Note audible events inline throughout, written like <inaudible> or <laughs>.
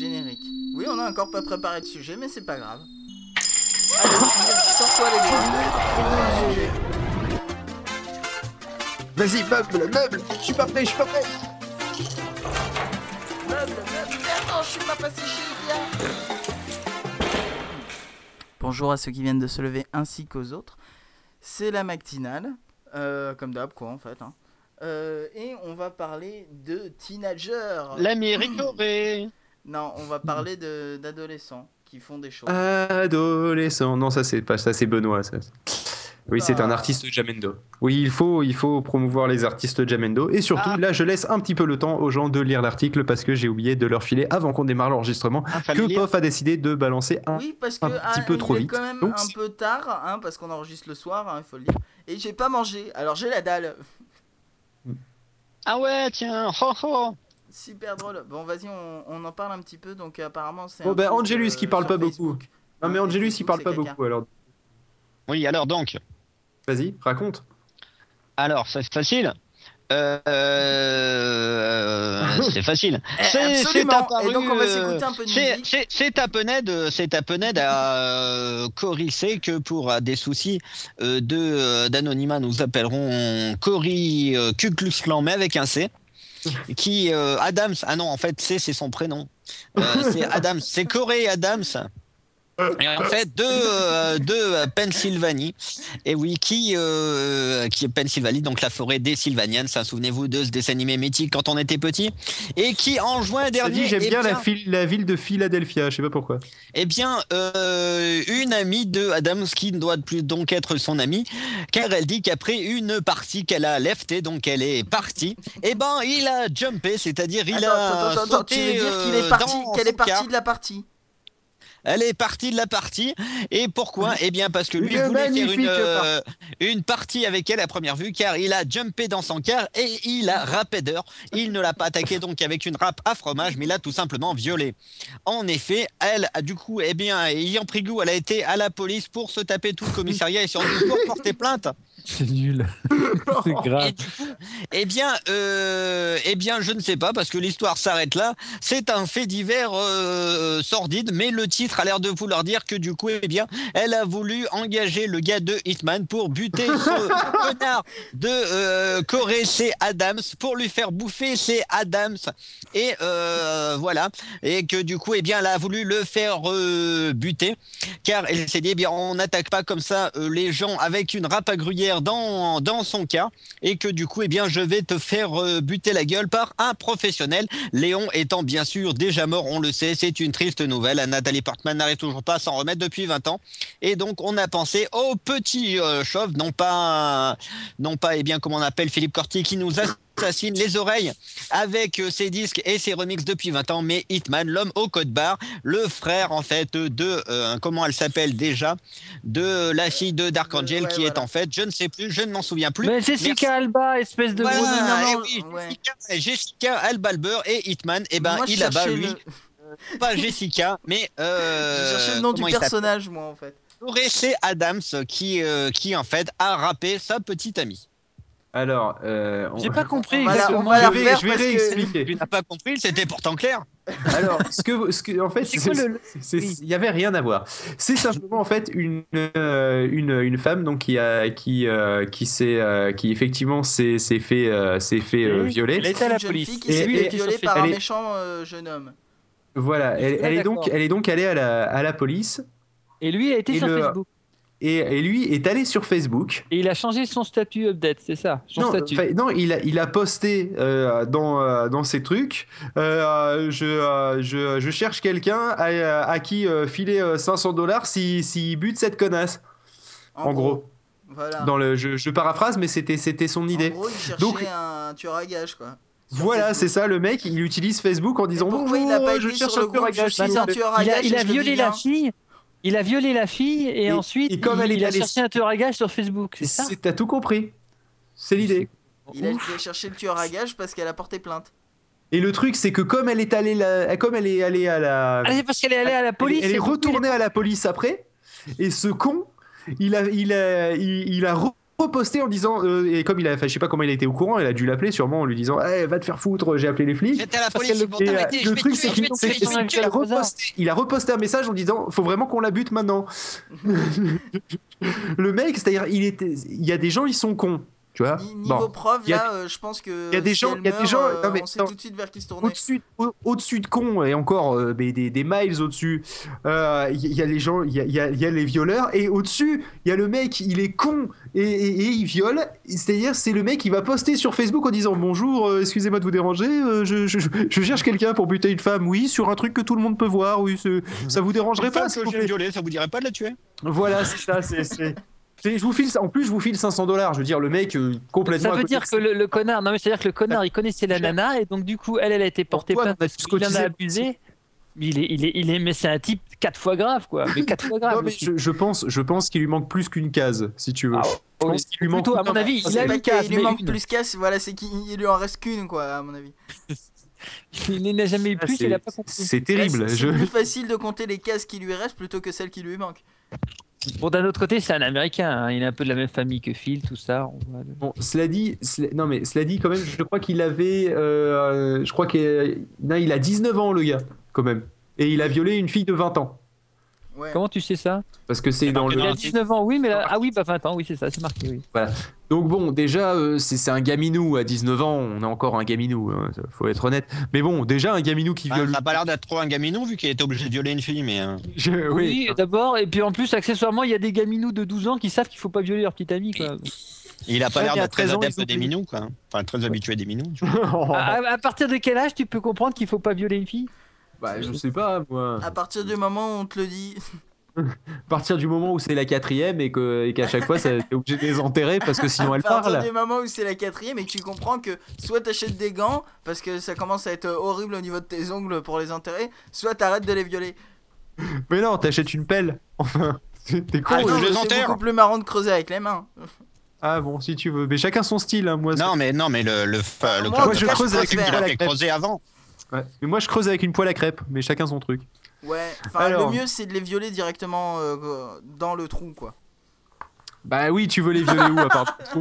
Générique. Oui, on a encore pas préparé de sujet, mais c'est pas grave. Allez, sors-toi les gars. Sujet. Vas-y, meuble, meuble Je suis pas prêt, je suis pas prêt Meuble, meuble. Mais attends, je suis pas passé chez Ikea. Bonjour à ceux qui viennent de se lever ainsi qu'aux autres. C'est la matinale, euh, comme d'hab quoi en fait. hein. Euh, et on va parler de teenagers. L'Amérique dorée. Non, on va parler de- d'adolescents qui font des choses. Adolescent. Non, ça c'est pas ça, c'est Benoît. Ça. Oui, c'est un Ah. artiste Jamendo. Oui, il faut, il faut promouvoir les artistes Jamendo. Et surtout, Ah. là, je laisse un petit peu le temps aux gens de lire l'article parce que j'ai oublié de leur filer avant qu'on démarre l'enregistrement Ah, que. POF a décidé de balancer un. Oui, parce que un ah, petit peu il trop est vite. quand même Donc, un peu tard, hein, parce qu'on enregistre le soir, hein, il faut le dire. Et j'ai pas mangé, alors j'ai la dalle. Ah ouais, tiens. Ho, <laughs> ho. Super drôle. Bon, vas-y, on, on en parle un petit peu. Donc, apparemment, c'est. Bon, ben, Angelus qui parle sur pas beaucoup. Non, mais Hein, Angelus, il parle pas caca. beaucoup alors. Oui, alors donc. Vas-y, raconte. Alors, c'est facile. Euh, euh, c'est facile. <laughs> C'est- apparu, Et donc, on va euh, s'écouter un peu de C'est- musique. C'est à euh, Cory sait que pour euh, des soucis euh, de euh, d'anonymat, nous appellerons Cory euh, Klan, mais avec un C. Qui euh, Adams, ah non, en fait, C c'est son prénom. Euh, c'est Adams, c'est Corey Adams. Et en fait, de, euh, de euh, Pennsylvanie, et oui, qui, euh, qui est Pennsylvanie, donc la forêt des Sylvanians, souvenez-vous de ce dessin animé mythique quand on était petit, et qui en juin Ça dernier, dit, j'aime eh bien, la, ville de Philadelphia, je sais pas pourquoi. eh bien, euh, une amie de Adams qui ne doit plus donc être son amie, car elle dit qu'après une partie qu'elle a leftée, donc elle est partie, eh ben il a jumpé, c'est-à-dire il Attends, a attends, tu veux dire qu'il est parti, dans qu'elle est partie de la partie? Elle est partie de la partie. Et pourquoi? Eh bien parce que lui voulait faire une, euh, une partie avec elle à première vue, car il a jumpé dans son car et il a rappé d'heure. Il ne l'a pas attaqué donc avec une râpe à fromage, mais il l'a tout simplement violé. En effet, elle a du coup, eh bien, ayant pris goût, elle a été à la police pour se taper tout le commissariat et surtout pour porter plainte. C'est nul. <laughs> c'est grave. coup, eh bien, euh, eh bien, je ne sais pas parce que l'histoire s'arrête là. C'est un fait divers euh, sordide, mais le titre a l'air de vouloir dire que du coup, eh bien, elle a voulu engager le gars de Hitman pour buter <laughs> ce connard de euh, Corée, c'est Adams, pour lui faire bouffer ses Adams. Et euh, voilà, et que du coup, eh bien, elle a voulu le faire euh, buter, car elle s'est dit, eh bien, on n'attaque pas comme ça euh, les gens avec une râpe à gruyère dans, son cas, et que du coup, eh bien, je vais te faire euh, buter la gueule par un professionnel. Léon étant bien sûr déjà mort, on le sait, c'est une triste nouvelle. Nathalie Portman n'arrive toujours pas à s'en remettre depuis 20 ans, et donc on a pensé au petit euh, chauve, non pas, non pas, eh bien, comment on appelle Philippe Corti, qui nous assassine les oreilles avec euh, ses disques et ses remixes depuis 20 ans, mais Hitman, l'homme au code barre, le frère en fait de, euh, comment elle s'appelle déjà, de la fille de Dark Euh, Angel, ouais, qui est en fait, je ne sais plus, je ne m'en souviens plus. Mais Jessica Alba, espèce de Voilà, gros non, eh non, oui, ouais. Jessica, Jessica Albalber et Hitman, et ben Moi, je il a bas cherchais lui, le- pas Jessica, mais euh, J'ai cherché le nom du personnage, moi, en fait. C'est Adams qui, euh, qui en fait a rappé sa petite amie. Alors, euh, on- J'ai pas compris On va la- exactement. on va la je vais, je vais réexpliquer. Tu n'as pas compris, c'était pourtant clair. Alors, ce que, ce que, en fait, il y avait rien à voir. C'est simplement en fait une euh, une, une femme donc qui a qui euh, qui s'est euh, qui effectivement s'est s'est fait euh, s'est fait euh, violer. Elle C'est à la une jeune police. fille qui Et- s'est fait violer par un est- méchant euh, jeune homme. Voilà, elle, elle est donc elle est donc allée à la à la police Et lui a été Et sur le- Facebook. Et, et lui est allé sur Facebook. Et il a changé son statut update, c'est ça? Son Non, statut. enfin, non, il a, il a posté euh, dans, euh, dans ses trucs. euh, je, euh, je, je cherche quelqu'un à, à qui euh, filer euh, 500 dollars s'il si, bute cette connasse. En, gros. Voilà. Dans le, je, je paraphrase, mais c'était c'était son En idée. gros, il cherchait Donc- un tueur à gage, quoi. Voilà, Facebook. c'est ça, le mec, il ututilise Facebook en disant pourquoi Bonjour, il a pas je cherche sur le un tueur à Je gage. suis s'il un vous plaît. tueur à il a, il violé la bien. fille. Il a violé la fille et, Et- ensuite et comme elle est il a cherché un tueur à gage sur Facebook, c'est ça? T'as tout compris. C'est l'idée. Il a chercher le tueur à gage parce qu'elle a porté plainte. Et le truc, c'est que comme elle est allée, la- comme elle est allée à la, Ah, parce qu'elle est allée à la police. elle est et retournée à la police après, et ce con, il a, il a, il, il a reposté en disant, euh, et comme il a, je sais pas comment il a été au courant, il a dû l'appeler sûrement en lui disant, eh, va te faire foutre, j'ai appelé les flics. J'étais à la police, Et, euh, le truc, c'est qu'il a, reposté, il a reposté un message en disant faut vraiment qu'on la bute maintenant. le mec, c'est-à-dire, il, était, il y a des gens, ils sont cons. Tu vois Ni- Niveau Bon. preuve, Il y a- là, euh, je pense que. il y a des si gens- il y a des gens- euh, non, mais on sait tout de suite vers qui se tourner. Au-dessus, au- au-dessus de con et encore euh, des, des miles au-dessus, euh, il y, a les gens, il y a, il y a- il y a les violeurs et au-dessus, il y a le mec, il est con et, et- et il viole. C'est-à-dire, c'est le mec qui va poster sur Facebook en disant bonjour, euh, excusez-moi de vous déranger, euh, je, je- je cherche quelqu'un pour buter une femme, oui, sur un truc que tout le monde peut voir, oui, ça vous dérangerait Une pas femme s'il que vous j'ai violée, ça vous dirait pas de la tuer? Voilà, c'est ça, c'est. Je vous file, en plus, je vous file 500 dollars. Je veux dire, le mec euh, complètement. Ça veut dire que le, le connard, non mais c'est-à-dire que le connard, il connaissait la nana et donc du coup, elle, elle a été portée plainte parce qu'il en a abusé. Mais il est, il est, il est, mais c'est un type quatre fois grave quoi. Mais quatre fois <laughs> grave. Non, mais je, je pense, je pense qu'il lui manque plus qu'une case, si tu veux. Ah, je oui. pense qu'il lui manque. Plutôt, à mon avis, il a une case, qu'il lui manque une. plus casse, voilà, c'est qu'il il lui en reste qu'une, quoi, à mon avis. <laughs> Il n'a jamais eu Ah, plus, c'est- il a pas compris. C'est terrible. Là, C'est je- c'est plus facile de compter les cases qui lui restent plutôt que celles qui lui manquent. Bon, d'un autre côté, c'est un Américain. hein. Il est un peu de la même famille que Phil, tout ça. Bon, cela dit, non mais cela quand même, je crois qu'il avait, euh, je crois qu'il a 19 ans le gars, quand même, et il a violé une fille de 20 ans, Ouais. Comment tu sais ça parce que c'est dans le. Il a dans- 19 ans, oui, mais là... ah oui, bah 20 ans, oui, c'est ça, c'est marqué, oui. Donc bon, déjà, euh, c'est c'est un gaminou à 19 ans, on est encore un gaminou, hein, faut être honnête. Mais bon, déjà un gaminou qui Ah, viole. Ça a pas l'air d'être trop un gaminou vu qu'il était obligé de violer une fille, mais. euh, Je- Oui, oui. d'abord, et puis en plus, accessoirement, il y a des gaminous de 12 ans qui savent qu'il faut pas violer leur petite amie, quoi. Il a pas l'air d'être très 13 ans, ils adepte des minous, quoi. Enfin, très habitué des minous. tu vois. À, à- à partir de quel âge tu peux comprendre qu'il faut pas violer une fille? Bah, je sais pas, moi. À partir du moment où on te le dit. <laughs> À partir du moment où c'est la quatrième et que- et qu'à chaque fois, ça- t'es obligé de les enterrer parce que sinon à elle partir parle. du moment où c'est la quatrième et que tu comprends que soit t'achètes des gants parce que ça commence à être horrible au niveau de tes ongles pour les enterrer, soit t'arrêtes de les violer. Mais non, t'achètes une pelle. Enfin, <laughs> t'es con. Ah, non, je les c'est enterre. beaucoup plus marrant de creuser avec les mains. Ah bon, si tu veux. Mais chacun son style, hein, moi. Non, mais non, mais le le, fa- le Moi, tout je creuse avec une à creuser avant. Ouais. Mais moi, je creuse avec une poêle à crêpes, mais chacun son truc. Ouais, enfin Alors. le mieux c'est de les violer directement euh, dans le trou quoi. Bah oui, tu veux les violer où à part <laughs>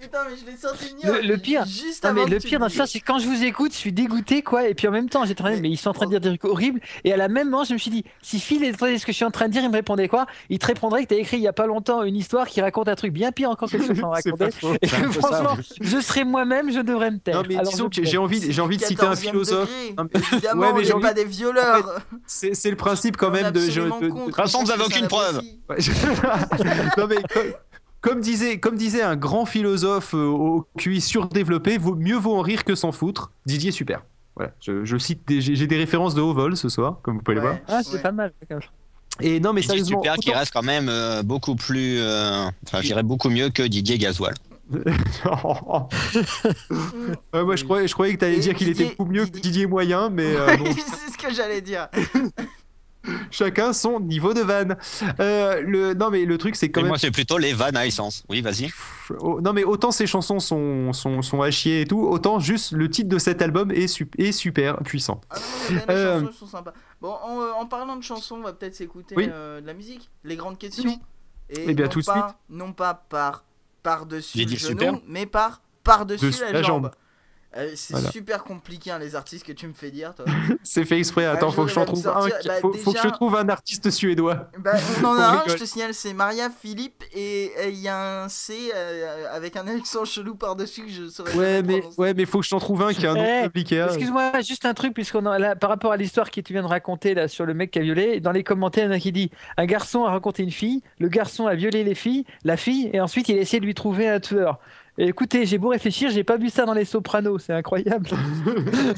Putain, mais je l'ai senti venir. Le- le pire- Juste Non, avant mais le pire dans ça, c'est quand je vous écoute, je suis dégoûté, quoi, et puis en même temps, j'étais en train de- Mais- mais ils sont en train de dire des trucs horribles, et à la même moment, je me suis dit, si Phil entendait ce que je suis en train de dire, il me répondait quoi? Il te répondrait que t'as écrit il y a pas longtemps une histoire qui raconte un truc bien pire encore que ce que <laughs> pas faux. et que ça. franchement, je serais moi-même, je devrais me taire. Non, mais Alors, disons que j'ai envie, j'ai envie de citer un 14e philosophe. Évidemment, Ouais, mais envie- pas des violeurs. C'est le principe quand On même de. de- toute façon, vous avez aucune preuve. <laughs> non mais comme, disait, comme disait un grand philosophe euh, au QI surdéveloppé, vaut, mieux vaut en rire que s'en foutre. Didier Super. Voilà, je, je cite, j'ai des références de haut vol ce soir, comme vous pouvez le voir. Ah, c'est ouais. pas mal. Et non mais Didier sérieusement, Super qui reste quand même euh, beaucoup plus. euh, Enfin, je dirais beaucoup mieux que Didier Gasoil. <laughs> Moi je croyais, je croyais que t'allais Et dire qu'il était beaucoup mieux que Didier- moyen, mais euh, <laughs> bon, c'est ce que j'allais dire. Chacun son niveau de vanne. Euh, le, non mais le truc c'est quand Et même moi, c'est plutôt les vannes à essence. Oui, vas-y. Oh, non mais autant ces chansons sont, sont, sont à chier et tout, autant juste le titre de cet album est, sup- est super puissant. Ah non, mais les Euh, chansons sont sympas. Bon, en, euh, en parlant de chansons, on va peut-être s'écouter Oui. euh, de la musique. Les grandes questions. Oui. Et Eh bien, non tout de pas, Non pas par par-dessus J'ai le dit genou, super. mais par par-dessus Dessus la, la jambe. jambe. Euh, c'est Voilà. super compliqué hein, les artistes que tu me fais dire toi. <laughs> C'est fait exprès, attends, Ouais, faut que je trouve sortir- un, bah, faut, faut que je trouve un artiste suédois. Bah, on <laughs> en a un, je te signale, c'est Maria Philippe et il y a un C euh, avec un accent chelou par-dessus que je saurais Ouais mais, ouais, mais faut que je t'en trouve un qui a un nom Eh, compliqué. hein. Excuse-moi, juste un truc, puisqu'on là, par rapport à l'histoire que tu viens de raconter là sur le mec qui a violé, dans les commentaires, il y en a qui dit un garçon a rencontré une fille, le garçon a violé les filles, la fille, et ensuite il a essayé de lui trouver un tueur. Et écoutez, j'ai beau réfléchir, j'ai pas vu ça dans les Sopranos, c'est incroyable. <laughs>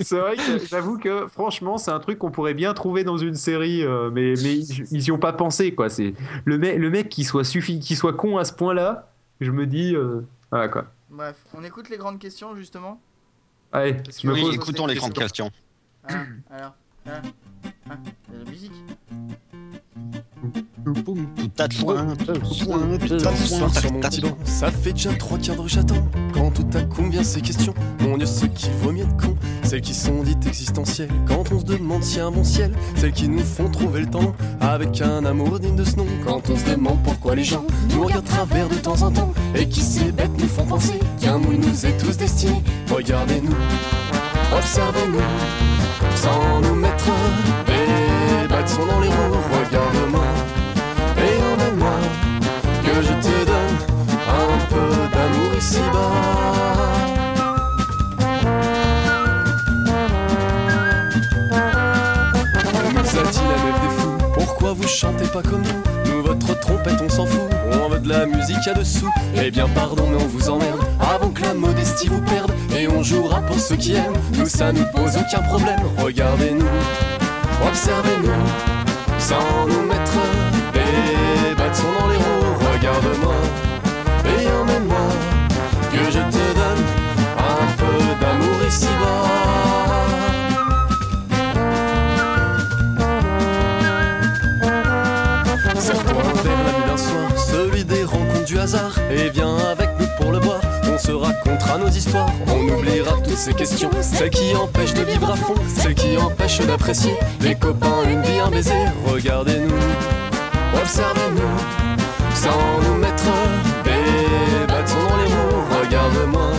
c'est vrai que j'avoue que franchement c'est un truc qu'on pourrait bien trouver dans une série, euh, mais, mais ils, ils y ont pas pensé quoi. C'est le, mec le mec qui soit suffi, qui soit con à ce point-là, je me dis euh, voilà quoi. Bref, on écoute les grandes questions justement. Allez, que Oui, écoutons les grandes questions. Ah, alors, ah, ah, il y a la musique. Tape le soir sur mon petit banc, ça fait déjà trois quarts d'heure j'attends. Quand tout à coup vient ces questions. Mon Dieu, ce qu'il vaut mieux de con. Celles qui sont dites existentielles, quand on se demande si un bon ciel. Celles qui nous font trouver le temps avec un amour digne de ce nom. Quand on se demande pourquoi les gens nous regardent travers de temps en temps. Et qui ces bêtes nous font penser qu'un moule nous est tous destiné. Regardez-nous, observez-nous, sans nous mettre des bâtons dans les roues. Regarde-moi chantez pas comme nous Nous, votre trompette, on s'en fout. On veut de la musique à dessous. Eh bien, pardon, mais on vous emmerde. Avant que la modestie vous perde. Et on jouera pour ceux qui aiment. Nous, ça nous pose aucun problème. Regardez-nous, observez-nous, sans nous mettre des bâtons dans les roues. Regarde-moi et emmène-moi. Que je te donne hasard. Et viens avec nous pour le boire, on se racontera nos histoires. On oubliera toutes ces questions, celles qui empêchent de vivre à fond, celles qui empêchent d'apprécier les copains, une vie, un baiser. Regardez-nous, observez-nous, sans nous mettre des bâtons dans les roues. Regarde-moi